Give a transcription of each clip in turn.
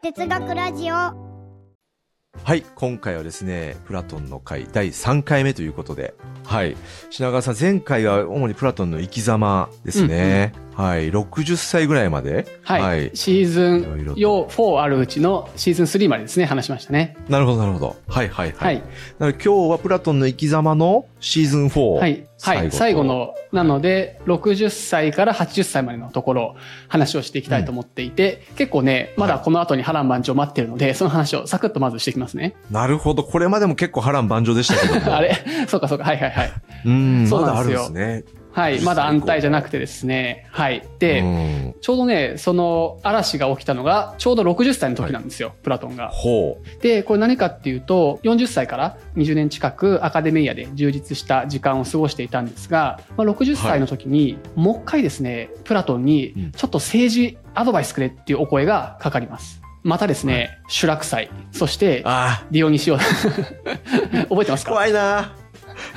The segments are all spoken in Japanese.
哲学ラジオはい、今回はですね、プラトンの回第3回目ということで、はい、品川さん、前回は主にプラトンの生き様ですね。はい、60歳ぐらいまで。はい。はいシーズいろいろとン用4あるうちのシーズン3までですね、話しましたね。なるほど、なるほど。はい、はい、は。はいい。なので今日はプラトンの生き様のシーズン4。はい。はい。最後。の、なので、60歳から80歳までのところを話をしていきたいと思っていて、結構ね、まだこの後に波乱万丈待ってるので、その話をサクッとまずしていきますね。なるほど。これまでも結構波乱万丈でしたけども。あれ？そうかそうか。はいはいはい。うん、そうまだあるんなんですよですね。はい。まだ安泰じゃなくてですね。はい。で、うん、ちょうどね、その嵐が起きたのが、ちょうど60歳の時なんですよ、プラトンが。ほで、これ何かっていうと、40歳から20年近くアカデミアで充実した時間を過ごしていたんですが、まあ、60歳の時に、もう一回ですね、プラトンうんに、ちょっと政治アドバイスくれっていうお声がかかります。またですね、シュラク祭、そしてディオニシオ。覚えてますあ、か？怖いな。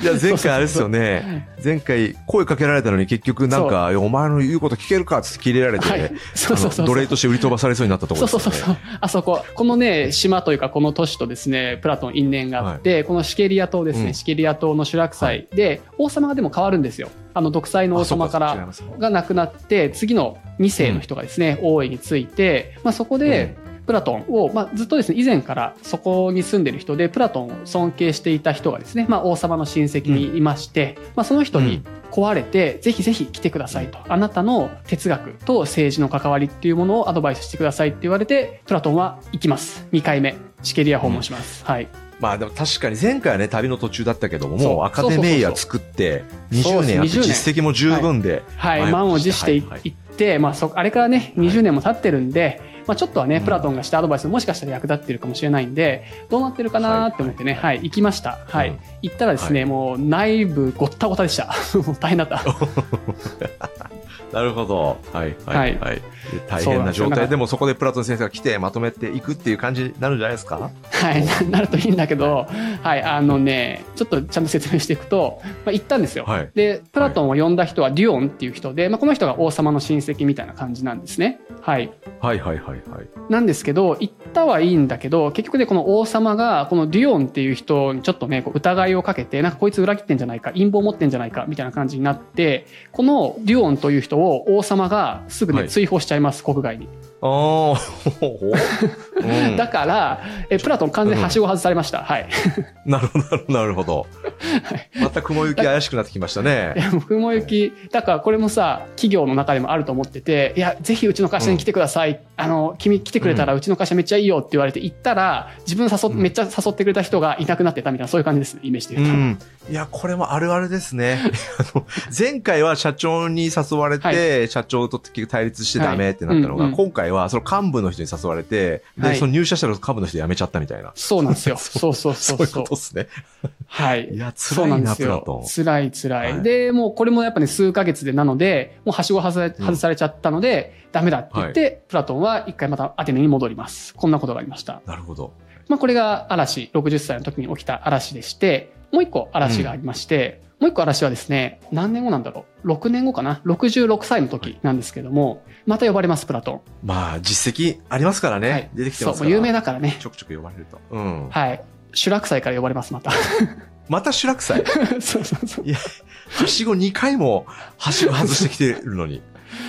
いや、前回あれですよね。前回声かけられたのに結局なんか、お前の言うこと聞けるかって切れられて、はい。そうそうそうあの奴隷として売り飛ばされそうになったところですよね。そうそうそう。あそこ、このね、島というかこの都市とですね、プラトン因縁があって、このシケリア島ですね、うんシケリア島のシュラク祭で、王様がでも変わるんですよ。あの、独裁の王様から、が亡くなって、次の2世の人がですね、王位について、まあそこで、プラトンを、まあ、ずっとですね、以前からそこに住んでる人で、プラトンを尊敬していた人がですね、まあ、王様の親戚にいまして、まあ、その人に壊れて、ぜひぜひ来てくださいと。あなたの哲学と政治の関わりっていうものをアドバイスしてくださいって言われて、プラトンは行きます。2回目。シケリア訪問します。はい。まあでも確かに前回はね、旅の途中だったけども、もうアカデミーア作って、20そうそう年あって20年実績も十分で、はい。はい満を持していはいはい行って、まあ、そ、あれからね、20年も経ってるんで、まあ、ちょっとはね、うんプラトンがしたアドバイスももしかしたら役立ってるかもしれないんで、どうなってるかなーって思ってね、はい、行きました。はい。うん行ったらですね、もう内部ごったごたでした。大変だった。なるほど。はい、はい、はい。で大変な状態でもそこでプラトン先生が来てまとめていくっていう感じになるんじゃないですか？はい、な なるといいんだけど、はい、あのね、ちょっとちゃんと説明していくと、まあ、行ったんですよ。はいで、プラトンを呼んだ人はデュオンっていう人で、まあ、この人が王様の親戚みたいな感じなんですね。はい。はい、はい、はい、はい。なんですけど、行ったはいいんだけど、結局ね、この王様が、このデュオンっていう人にちょっとね、こう疑いをかけて、なんかこいつ裏切ってんじゃないか、陰謀持ってんじゃないか、みたいな感じになって、このデュオンという人を王様がすぐね、はい追放しちゃいます、国外に。あだから、え、プラトン完全にはしご外されました。はい。なるほど、なるほど。また雲行き怪しくなってきましたいね。や、もう雲行き、だからこれもさ、企業の中でもあると思ってて、いや、ぜひうちの会社に来てください。あの、君来てくれたらうちの会社めっちゃいいよって言われて行ったら、自分誘っ、うんめっちゃ誘ってくれた人がいなくなってたみたいな、そういう感じです、イメージで言うと。うん。いや、これもあるあるですね。あの前回は社長に誘われて、は社長と対立してダメってなったのが、はいうんうん今回はその幹部の人に誘われて、で、はいその入社したら幹部の人辞めちゃったみたいな。そうなんですよ。そそうそうそそうういうことですね。はい。いや、そう辛いな、なプラト。ン。辛い辛い。はいで、もうこれもやっぱね、数ヶ月でなので、もうはしご外されうん外されちゃったので、ダメだって言って、プラトンは一回またアテネに戻ります。こんなことがありました。なるほど。まあこれが嵐、60歳の時に起きた嵐でして、もう一個嵐がありまして、もう一個嵐はですね、何年後なんだろう ?6 年後かな ?66 歳の時なんですけども、また呼ばれます、プラトン。まあ、実績ありますからね。はい出てきてそう、ますから。もう有名だからね。ちょくちょく呼ばれると。うん。はい。シュラク祭から呼ばれます、また。またシュラク祭？そうそうそう。はしご2回も、はしご外してきてるのに。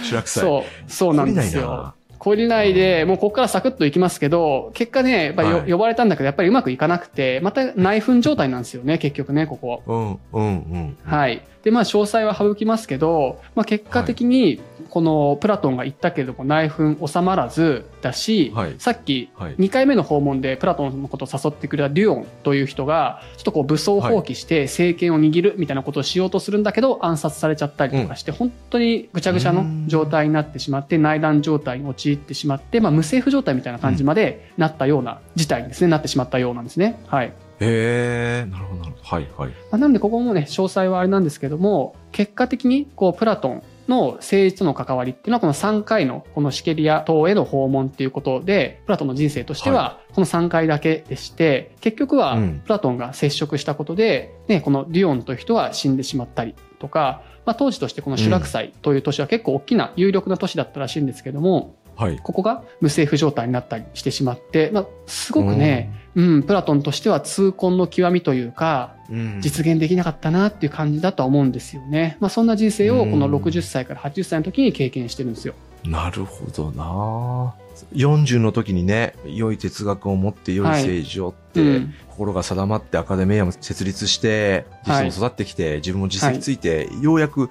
シュラク祭。そう、そうなんですよな。懲りないで、もうここからサクッといきますけど、結果ね、やっぱりよ、はい呼ばれたんだけど、やっぱりうまくいかなくて、また内紛状態なんですよね、結局ね、ここ。うん、うん、うん。はい。で、まあ、詳細は省きますけど、まあ、結果的に、このプラトンが言ったけれども内紛収まらずだし、はいさっきはい。2回目の訪問でプラトンのことを誘ってくれたデュオンという人が、ちょっとこう武装放棄して政権を握るみたいなことをしようとするんだけど、暗殺されちゃったりとかして、本当にぐちゃぐちゃの状態になってしまって、内乱状態に陥ってしまって、まあ無政府状態みたいな感じまでなったような事態にですね、なってしまったようなんですね。はい。へえ、なるほど、なるほど。はい、はい。まあなのでここもね、詳細はあれなんですけども、結果的にこうプラトンの政治との関わりっていうのはこの3回のこのシケリア島への訪問っていうことで、プラトンの人生としてはこの3回だけでして、結局はうんプラトンが接触したことで、ね、このデュオンという人は死んでしまったりとか、まあ当時としてこのシュラクサイという都市は結構大きな有力な都市だったらしいんですけども、はい。ここが無政府状態になったりしてしまって、まあ、すごくね、うん、プラトンとしては痛恨の極みというか、うん実現できなかったなっていう感じだとは思うんですよね。まあ、そんな人生をこのうん60歳から80歳の時に経験してるんですよ。なるほどな40の時にね、良い哲学を持って良い政治をって、うん心が定まってアカデミアも設立して、実はい践も育ってきて、自分も実績ついて、ようやく、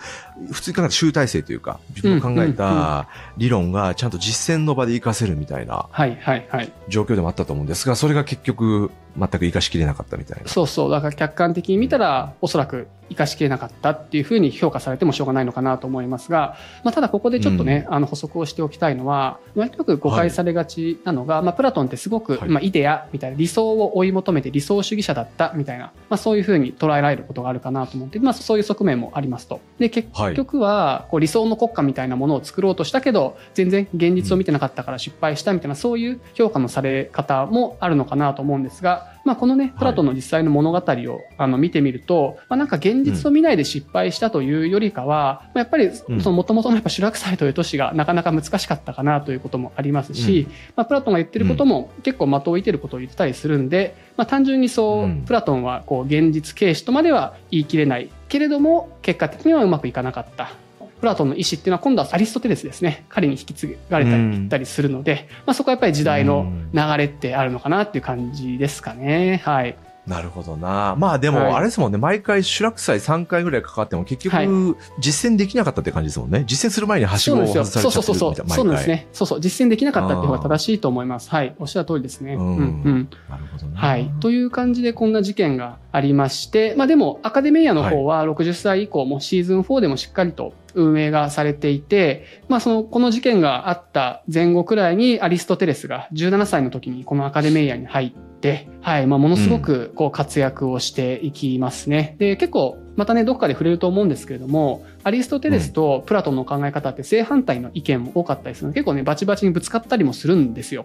普通に考えた集大成というか、自分の考えた理論がちゃんと実践の場で活かせるみたいなはいはいはい。状況でもあったと思うんですが、それが結局、全く活かしきれなかったみたいな。そうそう。だから客観的に見たら、おそらく活かしきれなかったっていうふうに評価されてもしょうがないのかなと思いますが、まあ、ただここでちょっとね、あの補足をしておきたいのは、まあ、よく誤解されがちなのが、まあ、プラトンってすごく、はい。まあ、イデアみたいな理想を追い求めて理想主義者だったみたいな、まあ、そういうふうに捉えられることがあるかなと思って、まあ、そういう側面もありますと。で、結局は、こう理想の国家みたいなものを作ろうとしたけど、全然現実を見てなかったから失敗したみたいな、そういう評価のされ方もあるのかなと思うんですが、まあ、このね、プラトンの実際の物語をあの見てみると、まあ、なんか現実を見ないで失敗したというよりかは、まあやっぱりうん。その元々のやっぱシュラクサイという都市がなかなか難しかったかなということもありますし、まあ、プラトンが言ってることも結構的を射てることを言ってたりするんで、まあ、単純にそう、うん。プラトンはこう現実軽視とまでは言い切れないけれども結果的にはうまくいかなかった。プラトンの意思っていうのは今度はアリストテレスですね。彼に引き継がれたりうんいったりするので、まあ、そこはやっぱり時代の流れってあるのかなっていう感じですかね。はい。なるほどな。まあではいも、あれですもんね、毎回、シュラク祭3回ぐらいかかっても、結はい局、実践できなかったって感じですもんね。実践する前にはしごを外されちゃってるそうそうそう。そう。そうなんです毎ね。そうそう。実践できなかったっていう方が正しいと思います。はい。おっしゃる通りですね。ううんんうん。回。なるほどな。はい。という感じでこんな事件がありまして、まあでもアカデミアの方は60歳以降もシーズン4でもしっかりと運営がされていて、まあその、この事件があった前後くらいにアリストテレスが17歳の時にこのアカデミアに入って、はい、まあものすごくこう活躍をしていきますね。で、結構またね、どっかで触れると思うんですけれども、アリストテレスとプラトンの考え方って正反対の意見も多かったりするので、結構ね、バチバチにぶつかったりもするんですよ。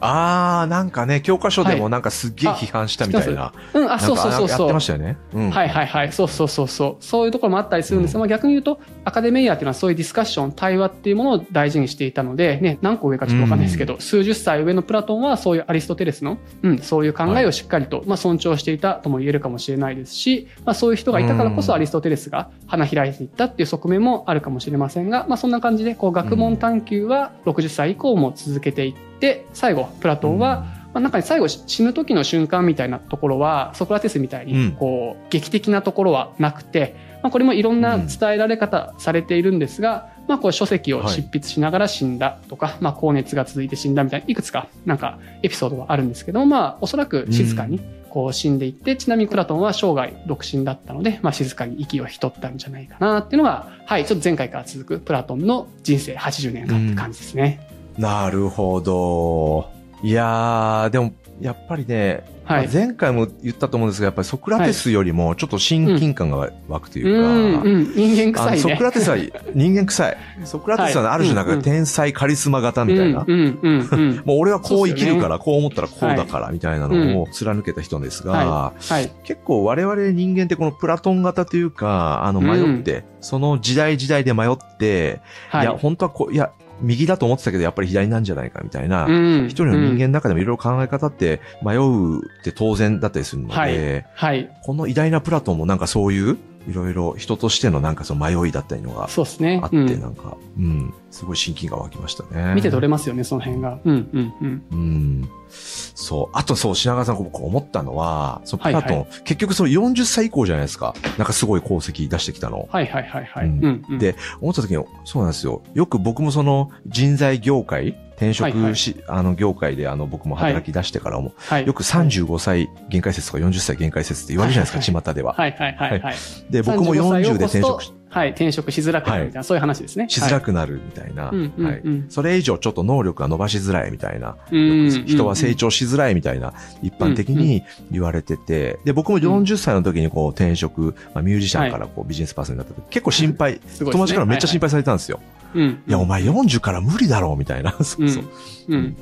あー、なんかね、教科書ではいもなんかすっげえ批判したみたいな。うん、あ、そうそうそうそうやってま。したよね。うん。はいはいはい。そうそうそうそう。そういうところもあったりするんですが、まあ逆に言うと、アカデミアっていうのはそういうディスカッション、対話っていうものを大事にしていたので、ね、何個上かちょっとわかんないですけど、数十歳上のプラトンはそういうアリストテレスの、うん、そういう考えをしっかりと、まあ尊重していたとも言えるかもしれないですし、まあそういう人がいたからこそうんアリストテレスが花開いていったっていう側面もあるかもしれませんが、まあそんな感じで、こう学問探求は60歳以降も続けていって、最後、プラトンは、まあ、なんか最後死ぬ時の瞬間みたいなところはソクラテスみたいうん。にこう劇的なところはなくて、まあ、これもいろんな伝えられ方されているんですが、まあ、こう書籍を執筆しながら死んだとか、まあ、高熱が続いて死んだみたいないくつかなんかエピソードはあるんですけども、まあ、おそらく静かにこう死んでいってちなみにプラトンは生涯独身だったので、まあ、静かに息を引き取ったんじゃないかなっていうのが、はい、ちょっと前回から続くプラトンの人生80年間って感じですね。なるほど。いやー、でも、やっぱりね、はい。まあ前回も言ったと思うんですが、やっぱりソクラテスよりもちょっと親近感が湧くというか、うん、うん、人間あの臭いね。ソクラテスは人間臭い。ソクラテスはある種なんか天才カリスマ型みたいな。うん。うん。うん。うん。もう俺はこう生きるから、そこう思ったらこうだから、みたいなのを貫けた人ですが、はい。結構我々人間ってこのプラトン型というか、あの迷って、その時代時代で迷って、はい。い。や、本当はこう、いや、右だと思ってたけど、やっぱり左なんじゃないかみたいな、うん一人の人間の中でもいろいろ考え方って迷うって当然だったりするので、はいはい。この偉大なプラトンもなんかそういう、いろいろ人としてのなんかその迷いだったりのがそうですねあ。って、うんなんか、うん、すごい親近感湧きましたね。見て取れますよね、その辺が。うんうんうん。うん。そう。あとそう、品川さん、僕思ったのは、そのプはいラトン、はい結局その40歳以降じゃないですか。なんかすごい功績出してきたの。はいはいはいはい。うんで思った時に、そうなんですよ。よく僕もその人材業界、転職し、あの業界であの僕も働き出してからも、はい。よく35歳限界説とか40歳限界説って言われるじゃないですか、巷では。はいはいはいはい。で、僕も35歳を40で転職し越すとはい、転職しづらくなるみたいな、そういう話ですね。しづらくなるみたいな。うんうんはいうんそれ以上ちょっと能力が伸ばしづらいみたいな。うん人は成長しづらいみたいな、一般的に言われてて、で、僕も40歳の時にこう転職、まあ、ミュージシャンからこうビジネスパーソンになった時、結構心配、ね友達からめっちゃ心配されたんですよ。うん。いや、お前40から無理だろうみたいな。そうそう。うん。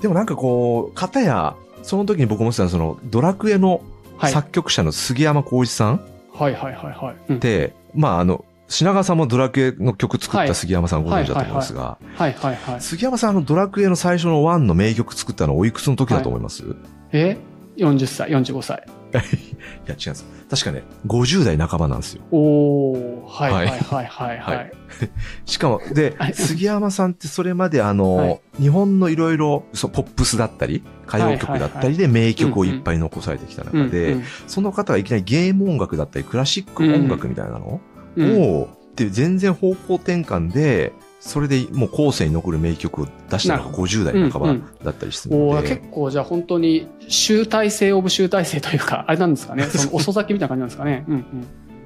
でもなんかこう、片や、その時に僕思ってたその、ドラクエのはい。作曲者の杉山浩一さんっはいはいはいはい。うんて、まああの、品川さんもドラクエの曲作っはいた杉山さんご存知だと思うんですが、はいはいはい。杉山さんあのドラクエの最初の1の名曲作ったのおいくつの時だと思います、い、え ?40 歳、45歳。や、違うんです。確かね、50代半ばなんですよ。おー、はいははいいはいはいははいい。しかも、ではい、杉山さんってそれまであの、はい日本のいろいろ、そう、ポップスだったり、歌謡曲だったりで名曲をいっぱい残されてきた中で、うんその方がいきなりゲーム音楽だったり、クラシック音楽みたいなのうんうんを、っていう全然方向転換で、それでもう後世に残る名曲を出したのがなる50代半ばだったりするので、結構じゃあ本当に集大成オブ集大成というか、あれなんですかね？その遅咲きみたいな感じなんですかね？うんうん。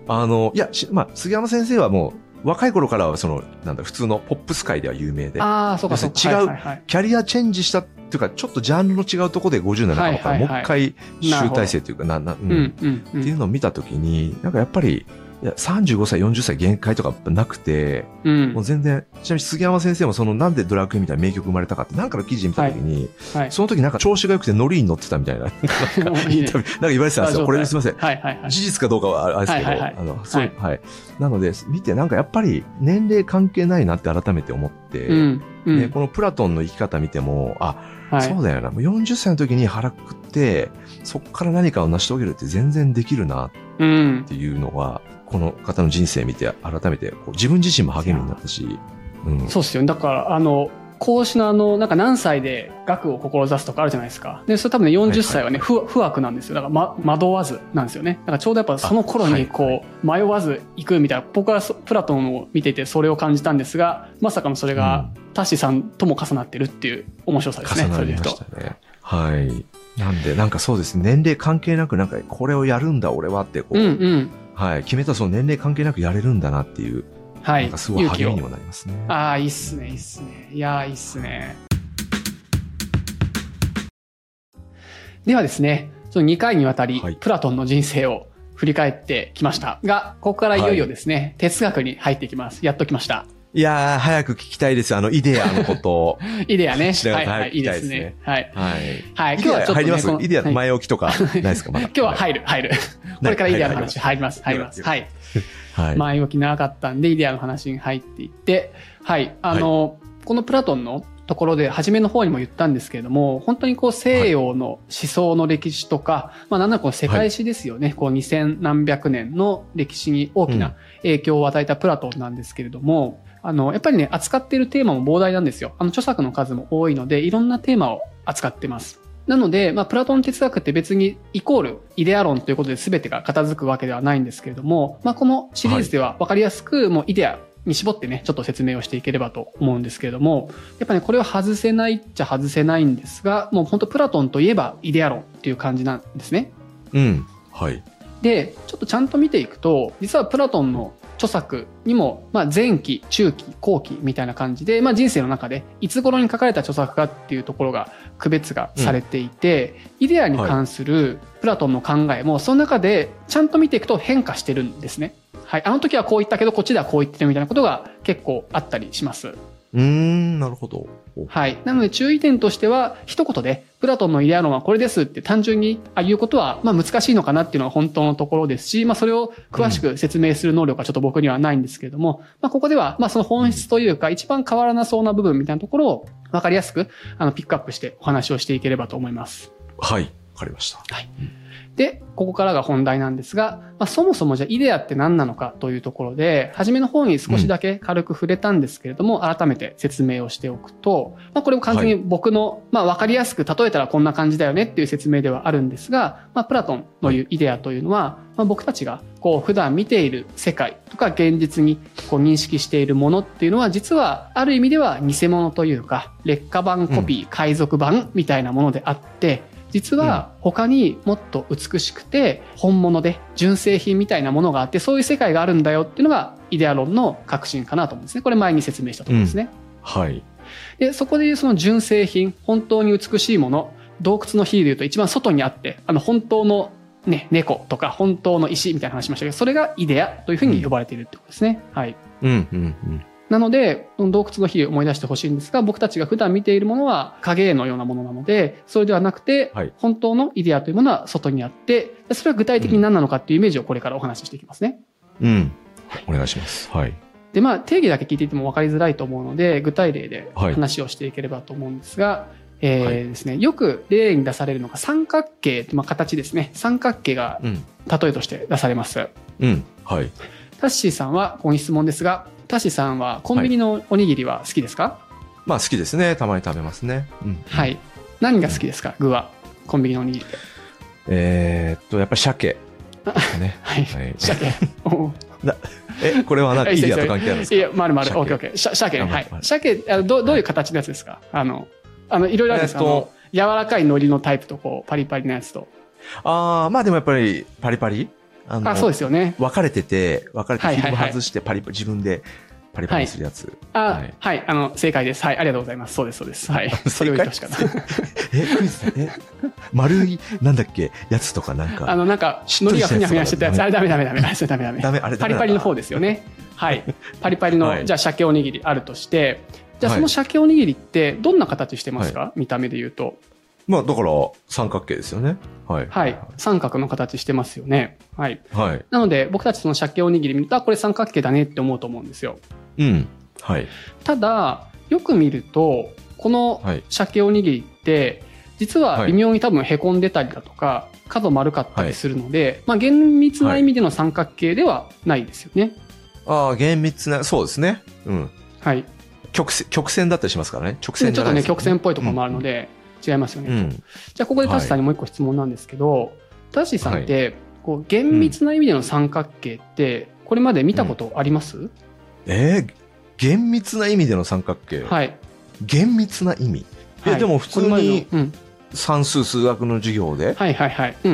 あの、いや、しまあ、杉山先生はもう、若い頃からはその、なんだ、普通のポップス界では有名で、ああ、そうかそうか。違うはいはいはいキャリアチェンジしたっていうか、ちょっとジャンルの違うところで57半ばからもう一回集大成というか、な、な、うんうんうんう。っていうんのを見たときに、なんかやっぱり、いや、35歳、40歳限界とかなくて、うんもう全然、ちなみに杉山先生もそのなんでドラクエみたいな名曲生まれたかって、なんかの記事見たときに、はい。その時なんか調子が良くてノリに乗ってたみたいな、なんかいいねインタビューなんか言われてたんですよ。これすみません。はいはいはい。事実かどうかはあれですけど、はいはいはいあの、そう、ははいい、なので、見てなんかやっぱり年齢関係ないなって改めて思って、うん。うん。ね、このプラトンの生き方見ても、あ、はい。そうだよな。もう40歳の時に腹くくって、そこから何かを成し遂げるって全然できるなっうん。ていうのが、この方の人生見て改めてこう自分自身も励みになったし、うん。そうっすよね。だから、あの、講師のあの、なんか何歳で学を志すとかあるじゃないですか。で、それ多分ね、40歳はね、不不惑なんですよ。だから、ま、惑わずなんですよね。だからちょうどやっぱその頃にこう、迷わず行くみたいな、僕はそプラトンを見ていてそれを感じたんですが、まさかのそれが、タッシーさんとも重なってるっていう面白さですね。重なりま。したね。はい。なんで、なんかそうですね。年齢関係なく、なんかこれをやるんだ、俺はって、こう、うんうん。はい。決めたその年齢関係なくやれるんだなっていう、はい。なんかすごい励みにもなりますね。ああ、いいっすね、いいっすね。いやー、いいっすね。ではですね、その2回にわたり、はいプラトンの人生を振り返ってきましたが、ここからいよいよですね、哲学に入っていきます。やっときました。いやー、早く聞きたいです。あの、イデアのことを。イデアね。ははい、ないいいいですねすね。はい。はい。はい、イデア入ります？イデアはい前置きとか、ないですか？まだ。今日は入る、入る。これからイデアの話入ります、入ります。ははい。はい。前置き長かったんで、イデアの話に入っていって、はい、あの、このプラトンのところで、初めの方にも言ったんですけれども、本当にこう西洋の思想の歴史とか、まあなんならこの世界史ですよね、こう2000何百年の歴史に大きうんな影響を与えたプラトンなんですけれども、あの、やっぱりね、扱っているテーマも膨大なんですよ。あの、著作の数も多いので、いろんなテーマを扱ってます。なので、まあ、プラトン哲学って別にイコールイデア論ということで全てが片付くわけではないんですけれども、まあ、このシリーズでは分かりやすく、もうイデアに絞ってね、ちょっと説明をしていければと思うんですけれども、やっぱね、これは外せないっちゃ外せないんですが、もう本当プラトンといえばイデア論っていう感じなんですね。うん。はい。で、ちょっとちゃんと見ていくと、実はプラトンの著作にも、まあ、前期、中期、後期みたいな感じで、まあ、人生の中でいつ頃に書かれた著作かっていうところが区別がされていて、イデアに関するプラトンの考えもその中でちゃんと見ていくと変化してるんですね。はい、あの時はこう言ったけどこっちではこう言ってるみたいなことが結構あったりします。うーん、なるほど。おはい。なので注意点としては、一言で、プラトンのイデア論はこれですって単純にあ言うことは、まあ難しいのかなっていうのは本当のところですし、まあそれを詳しく説明する能力はちょっと僕にはないんですけれども、まあここでは、まあその本質というか、一番変わらなそうな部分みたいなところを分かりやすく、あの、ピックアップしてお話をしていければと思います。はい。わかりました。で、ここからが本題なんですが、まあ、そもそもじゃあイデアって何なのかというところで、初めの方に少しだけ軽く触れたんですけれども、改めて説明をしておくと、まあ、これも完全に僕の、まあ、わかりやすく例えたらこんな感じだよねっていう説明ではあるんですが、まあ、プラトンのいうイデアというのは、まあ、僕たちがこう普段見ている世界とか現実にこう認識しているものっていうのは、実はある意味では偽物というか、劣化版コピー、海賊版みたいなものであって、実は他にもっと美しくて本物で純正品みたいなものがあってそういう世界があるんだよっていうのがイデア論の革新かなと思うんですね。これ前に説明したところですね。はい。で、そこでいうその純正品、本当に美しいもの、洞窟の比で言うと一番外にあって、あの本当のね、猫とか本当の石みたいな話しましたけど、それがイデアというふうに呼ばれているってことですね。はい。うん、うん、うん。なので、洞窟の火を思い出してほしいんですが、僕たちが普段見ているものは影絵のようなものなので、それではなくて、はい本当のイデアというものは外にあって、それは具体的に何なのかっていうイメージをこれからお話ししていきますね。うん。お願いします。はい。で、まあ、定義だけ聞いていても分かりづらいと思うので、具体例ではい話をしていければと思うんですが、えーはいですね、よく例に出されるのが三角形、まあ、形ですね。三角形がうん。例えとして出されます。うん。はい。タッシーさんは、ここに質問ですが、タッシーさんはコンビニのおにぎりは好きですか？まあ好きですね。たまに食べますね。うん。はい。何が好きですか？具は。コンビニのおにぎりで。えーっと、やっぱり鮭。ね。はい。はい。鮭。おえ、これはなんかいいですよイデアと関係あるんですか？いや、まるまる。鮭オッケーオッケー。鮭ね。はいあはい。鮭、あのどうどういう形のやつですか？あの、あの、いろいろあるんですか、えっとあの柔らかい海苔のタイプと、こう、パリパリのやつと。ああ、まあでもやっぱりパリパリ？あのあ、そうですよね。分かれてて、分かれてフィルムはいはいはい外してパリパリ、自分でパリパリするやつ。あ、ははいい、あの、正解です。はい、ありがとうございます。そうです、そうです。はい。それを言ってほしかった。え、クイズだえ、丸い、なんだっけ、やつとかなんあか。の、なんか、しっとりがふにゃふにゃしてたやつ。あれダメダメダメ。あれそれダメダメ。ダメ、あれダメパリパリの方ですよね。はい。パリパリの、はいじゃあ、鮭おにぎりあるとして、じゃあ、はいその鮭おにぎりって、どんな形してますか、見た目で言うと。まあだから三角形ですよね。はい。はい。三角の形してますよね。はい。はい。なので、僕たちその鮭おにぎり見ると、あ、これ三角形だねって思うと思うんですよ。うん。はい。ただ、よく見ると、このはい。鮭おにぎりって、実は微妙に多分凹んでたりだとか、角丸かったりするので、まあ厳密な意味での三角形ではないですよね。ああ、厳密な、そうですね。うん。はい。曲線、曲線だったりしますからね。直ちょっとね、曲線っぽいところもあるので、違いますよね。うん。じゃあ、ここでタシさんにもう一個質問なんですけど、タシさんって、こう厳密な意味での三角形って、これまで見たことあります、えー厳密な意味での三角形？はい。厳密な意味？えはいでも普通に。算数数学の授業で、はいはいはい。うん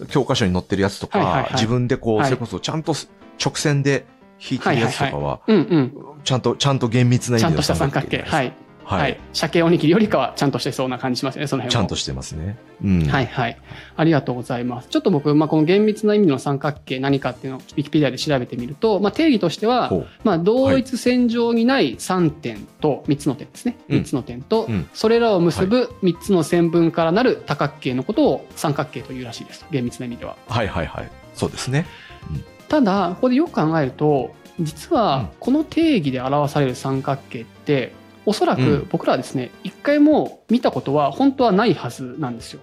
うん。教科書に載ってるやつとか、はいはいはい自分でこう、はいそれこそちゃんと直線で引いてるやつとかは、うんうん。ちゃんと、ちゃんと厳密な意味での三角形。三角形。はい。は。はいい。鮭おにぎりよりかはちゃんとしてそうな感じしますね、その辺は。ちゃんとしてますね。うん。はいはい。ありがとうございます。ちょっと僕、まあ、この厳密な意味の三角形何かっていうのをウィキペディアで調べてみると、まあ、定義としてはまあ、同一線上にない3点と3つの点ですね。うん3つの点とうん、それらを結ぶ3つの線分からなる多角形のことを三角形というらしいです。厳密な意味では。はいはいはい。そうですね。ただ、ここでよく考えると、実うんはこの定義で表される三角形って、おそらくうん僕らはですね、一回も見たことは本当はないはずなんですよ。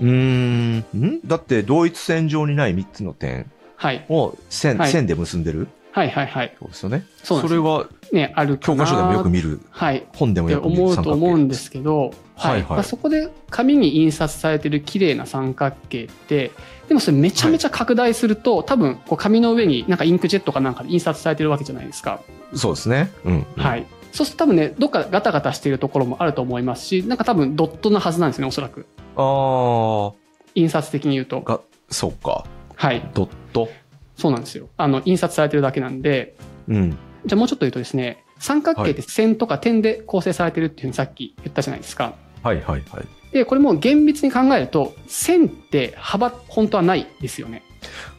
うーん。ん？だって、同一線上にない3つの点はい。を線、はい線で結んでる？はいはいはい。そうですよね。そうなんですれは、ね、ある教科書でもよく見る、はい。本でもよく見る思うと思うんですけど、はいはいまあ、そこで紙に印刷されてる綺麗な三角形ってでもそれめちゃめちゃ拡大すると、多分こう紙の上になんかインクジェットかなんかで印刷されてるわけじゃないですか、そうですね。うん。はいそうすると多分ねどっかガタガタしているところもあると思いますしなんか多分ドットなはずなんですねおそらくあ印刷的に言うとあ、が、そうか。はいドット？そうなんですよあの印刷されてるだけなんでうん。じゃあもうちょっと言うとですね三角形って線とか点で構成されてるっていうふうにさっき言ったじゃないですか、はいはいはい。で、これも厳密に考えると、線って幅、本当はないですよね。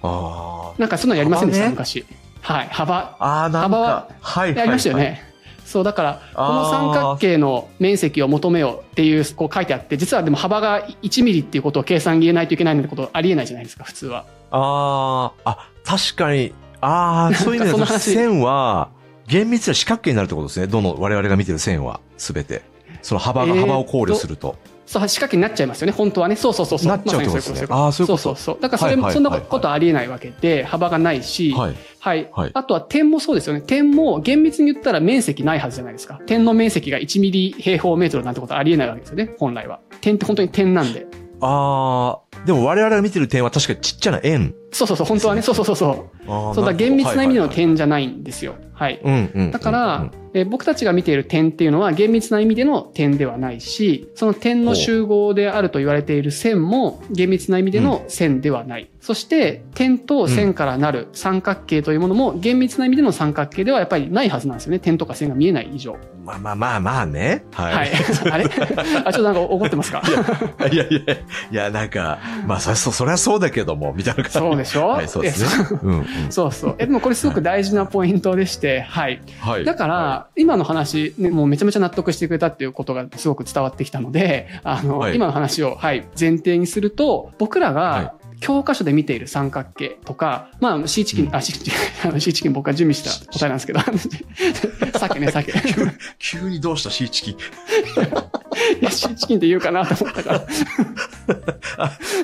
あなんかそんなのやりませんでした、幅ね昔。はい、幅。あ。ああ、なん幅はか、はいはいはい。やりましたよね。そう、だから、この三角形の面積を求めようっていう、こう書いてあって、実はでも幅が1ミリっていうことを計算入れないといけないなんてことありえないじゃないですか、普通は。ああ、あ、確かに、ああ、そういう意味で線は、厳密な四角形になるってことですね。どの我々が見てる線は、すべて。その幅が、幅を考慮すると。そう、四角形になっちゃいますよね、本当はね。そうそうそうそう。なっちゃうってことですねあーそういうことそうそうそう。だからそれも、そんなことありえないわけで、幅がないし、はい。はい。はいあとは点もそうですよね。点も厳密に言ったら面積ないはずじゃないですか。点の面積が1ミリ平方メートルなんてことありえないわけですよね。本来は。点って本当に点なんで。ああ、でも我々が見てる点は確かにちっちゃな円。そうそうそう、本当はね。そうそうそうそう。そうだ、厳密な意味での。る点じゃないんですよ。はい。だから、え僕たちが見ている点っていうのは厳密な意味での点ではないし、その点の集合であると言われている線も厳密な意味での線ではない。そして、点と線からなる三角形というものも厳密な意味での三角形ではやっぱりないはずなんですよね。点とか線が見えない以上。まあまあまあまあね。はい。はい。あれ？あ、ちょっとなんか怒ってますか？いやいや、いや、なんか、まあ、そ、そそりゃそうだけども、みたいな感じ。そうでしょ？はい、そうですね。うん、うん。そうそう。え、でもこれすごく大事なポイントでして、はい。はい。だから、は今の話、ね、もうめちゃめちゃ納得してくれたっていうことがすごく伝わってきたので、あの、はい今の話を、はい、前提にすると、僕らはが教科書で見ている三角形とか、まあ、シーチキン、うんあ、シーチキン、あのシーチキン僕が準備した答えなんですけど、鮭ね、鮭。い急にどうしたシーチキン。や、シーチキンって言うかなと思ったから。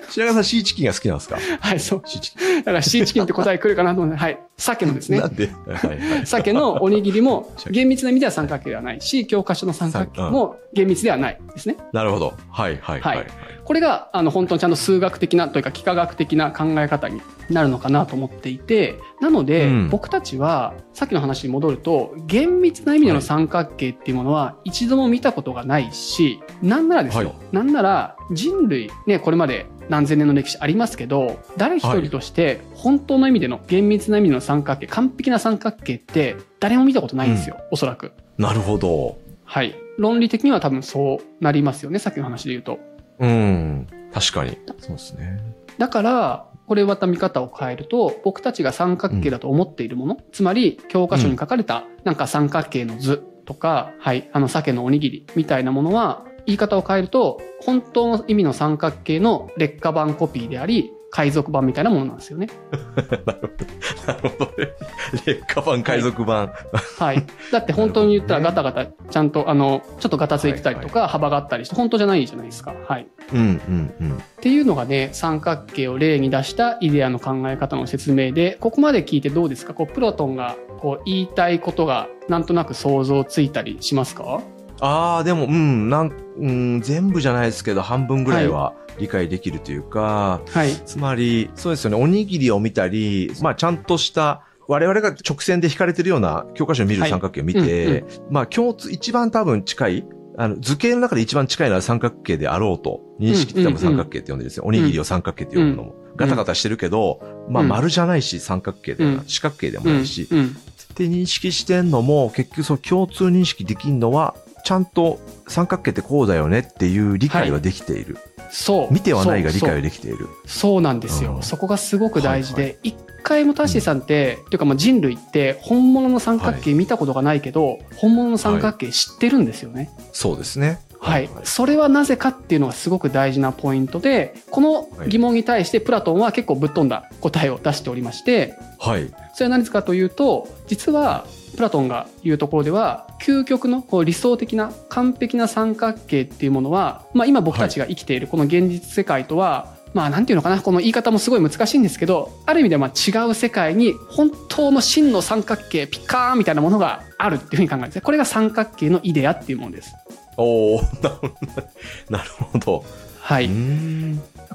白川さんシーチキンが好きなんですか？はい、そう。シーチキだからシーチキンって答え来るかなと思って、はい。鮭のですン。ねな。んで？はいはい。鮭のおにぎりも鮭厳密な意味では三角形ではないし、教科書の三角形も厳密ではないですね。なるほど。はいはいはい。はいこれが、あの、本当にちゃんと数学的なというか、幾何学的な考え方になるのかなと思っていて、なので、うん僕たちは、さっきの話に戻ると、厳密な意味での三角形っていうものは一度も見たことがないし、なんならですよ、はいなんなら人類、ね、これまで何千年の歴史ありますけど、誰一人として本当の意味での厳密な意味での三角形、完璧な三角形って誰も見たことないんですよ、おそらく。なるほど。はい。論理的には多分そうなりますよね、さっきの話で言うと。うん。確かに。そうですね。だから、これまた見方を変えると、僕たちが三角形だと思っているもの、つまり教科書に書かれたなんか三角形の図とか、はい、あの鮭のおにぎりみたいなものは、言い方を変えると、本当の意味の三角形の劣化版コピーであり、海賊版みたいなものなんですよね。なるほどね。劣化版、海賊版。はい。だって本当に言ったらガタガタ、ちゃんとあの、ちょっとガタついてたりとか、幅があったりして、本当じゃないじゃないですか。はい。うんうんうん。っていうのがね三角形を例に出したイデアの考え方の説明でここまで聞いてどうですか？こうプロトンがこう言いたいことがなんとなく想像ついたりしますか？ああ、でも、うん、なん、うん、全部じゃないですけど、半分ぐらいは理解できるというか、はい。つまり、そうですよね、おにぎりを見たり、まあ、ちゃんとした、我々が直線で引かれてるような教科書を見るはい三角形を見て、うんまあ、共通、一番多分近い、あの、図形の中で一番近いのは三角形であろうと、認識って多分三角形って呼んでるんですよ。おにぎりを三角形って呼ぶのも。ガタガタしてるけど、まあ、うん。丸じゃないし、三角形でうん。四角形でもうん。ないし、うん。って認識してんのも、結局その共通認識できんのは、ちゃんと三角形ってこうだよねっていう理解はできている。そう。見てはないが理解はできている。そう。なんですよ、うん。そこがすごく大事はいで一、回もタッシーさんって、っていうかまあ人類って本物の三角形見たことがないけど、本物の三角形知ってるんですよね、そうですね。はい、それはなぜかっていうのがすごく大事なポイントでこの疑問に対してプラトンは結構ぶっ飛んだ答えを出しておりまして。はい。それは何かというと実はプラトンが言うところでは究極のこう理想的な完璧な三角形っていうものは、まあ、今僕たちが生きているこの現実世界とは、まあなんていうのかなこの言い方もすごい難しいんですけどある意味ではまあ違う世界に本当の真の三角形ピカーンみたいなものがあるっていうふうに考えるんですねこれが三角形のイデアっていうものです。おおなるほど。はい、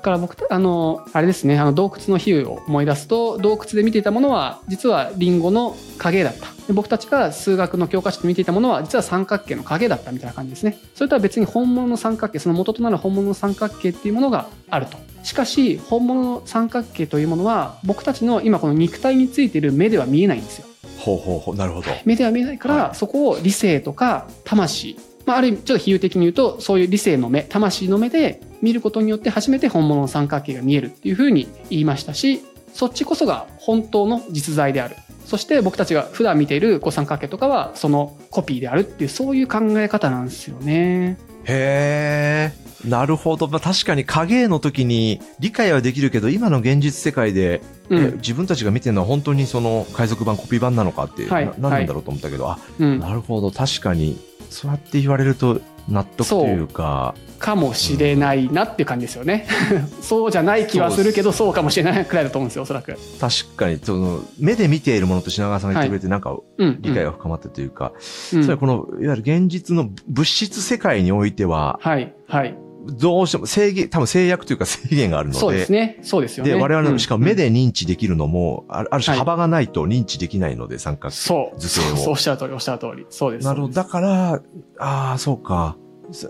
から僕あのあれですねあの洞窟の比喩を思い出すと洞窟で見ていたものは実はリンゴの影だった。で僕たちが数学の教科書で見ていたものは実は三角形の影だったみたいな感じですね。それとは別に本物の三角形その元となる本物の三角形っていうものがあると。しかし本物の三角形というものは僕たちの今この肉体についている目では見えないんですよ。ほうほうほう。なるほど。目では見えないから、はい。そこを理性とか魂、まあ、ある意味ちょっと比喩的に言うとそういう理性の目魂の目で見ることによって初めて本物の三角形が見えるっていうふうに言いましたしそっちこそが本当の実在であるそして僕たちが普段見ているこう三角形とかはそのコピーであるっていうそういう考え方なんですよね。へえ。なるほど。まあ、確かに影の時に理解はできるけど、今の現実世界で、えうん自分たちが見てるのは本当にその海賊版、コピー版なのかって、はいな何なんだろうと思ったけど、あ、うん、なるほど。確かに、そうやって言われると納得というか、かもしれないなっていう感じですよね。そうじゃない気はするけどそうかもしれないくらいだと思うんですよおそらく。確かに、その、目で見ているものと品川さんが言ってくれて、なんかうん、理解が深まったというか、うん。それはこの、いわゆる現実の物質世界においては、はいはいどうしても制限、多分制約というか制限があるので、そうですねそうですよね。で、我々うんの、しかも目で認知できるのも、あるある種はい幅がないと認知できないので、三角形。そう。図形をそうそうおっしゃる通り、おっしゃる通り。そうです。なるほど。だから、ああ、そうか。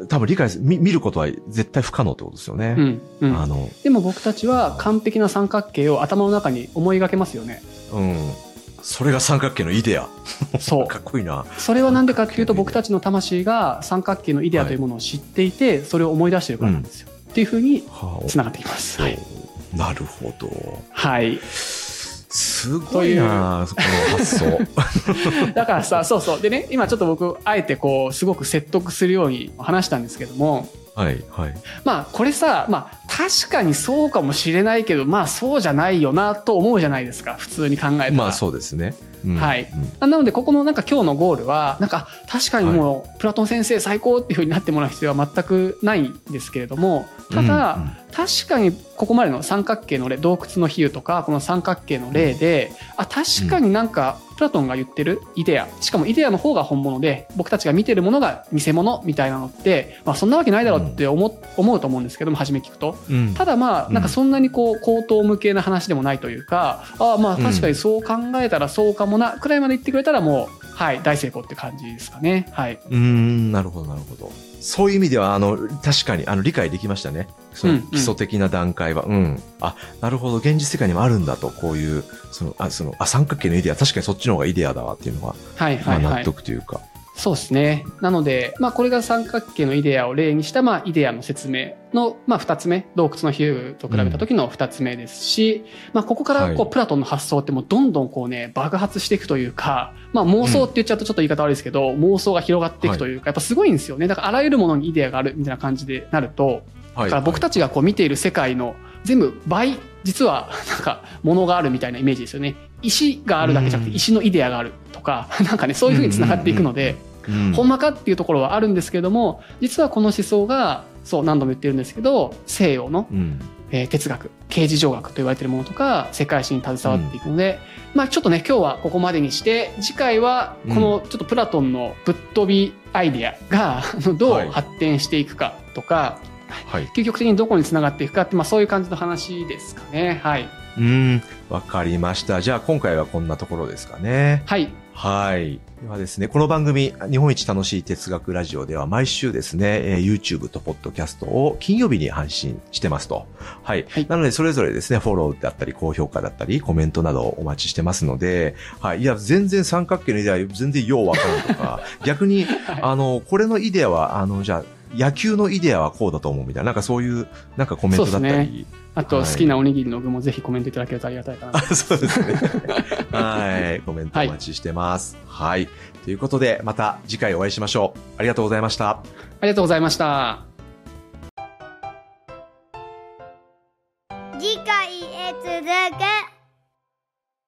多分理解す見、見ることは絶対不可能ってことですよね。うん。うん。あの、でも僕たちは完璧な三角形を頭の中に思い描けますよね。うん。それが三角形のイデア。そう。かっこいいな。それはなんでかっていうと僕たちの魂が三角形のイデアというものを知っていて、それを思い出してるからなんですよ。っていうふうにはあつながっていきます。はい。なるほど。はい。すごいな、この発想。だからさ、そうそう。でね、今ちょっと僕、あえてこう、すごく説得するように話したんですけども、はい、はい。まあ、これさ、まあ、確かにそうかもしれないけど、まあそうじゃないよなと思うじゃないですか。普通に考えたら。まあそうですね。うんはいうんなので、ここのなんか今日のゴールは、なんか確かにもう、プラトン先生最高っていう風になってもらう必要は全くないんですけれども、ただ、うんうん確かにここまでの三角形の例洞窟の比喩とかこの三角形の例であ確かになんかプラトンが言ってるイデアしかもイデアの方が本物で僕たちが見てるものが偽物みたいなのって、まあ、そんなわけないだろうって思,、思うと思うんですけども初め聞くとうんただまあなんかそんなにこう口頭無形な話でもないというかああまあ確かにそう考えたらそうかもなくらいまで言ってくれたらもうはい大成功って感じですかねはい。うーん、なるほど、なるほど。そういう意味では、あの、確かに、あの、理解できましたね。そのうんうん基礎的な段階は。うん。あ、なるほど、現実世界にもあるんだと、こういう、その、あ、その、あ、三角形のイデア、確かにそっちの方がイデアだわっていうのは、はいまあ、納はいはい。得というか。そうですね。なので、まあ、これが三角形のイデアを例にした、まあ、イデアの説明の、まあ、二つ目、洞窟の比喩と比べた時の二つ目ですし、まあ、ここから、こう、はいプラトンの発想ってもうどんどんこうね、爆発していくというか、まあ、妄想って言っちゃうとちょっと言い方悪いですけど、妄想が広がっていくというか、やっぱすごいんですよね。だから、あらゆるものにイデアがあるみたいな感じでなると、はだから僕たちがこう見ている世界の全部倍実は なんかものがあるみたいなイメージですよね。石があるだけじゃなくてうん。石のイデアがあるとか なんかねそういうふうにつながっていくのでうんほんまかっていうところはあるんですけれども実はこの思想がそう何度も言ってるんですけど西洋の、うん。えー哲学刑事上学と言われているものとか世界史に携わっていくので、まあちょっとね今日はここまでにして次回はこのちょっとプラトンのぶっ飛びアイデアが どはい。う発展していくかとか、はい。究極的にどこにつながっていくかって、まあ、そういう感じの話ですかね。はい。うーん、わかりました。じゃあ今回はこんなところですかね。はい。はい。ではですね、この番組、日本一楽しい哲学ラジオでは毎週ですね、えー YouTube と Podcast を金曜日に配信してますと。はい。はいなので、それぞれですね、フォローだったり、高評価だったり、コメントなどをお待ちしてますので、はい。いや、全然三角形のイデア、全然ようわからんとか、逆に、あの、これのイデアは、あの、じゃあ、野球のイデアはこうだと思うみたいな、なんかそういう、なんかコメントだったり、あと、はい好きなおにぎりの具もぜひコメントいただけるとありがたいかなあ。そうですね。はい。コメントお待ちしてます。はい。ということで、また次回お会いしましょう。ありがとうございました。ありがとうございました。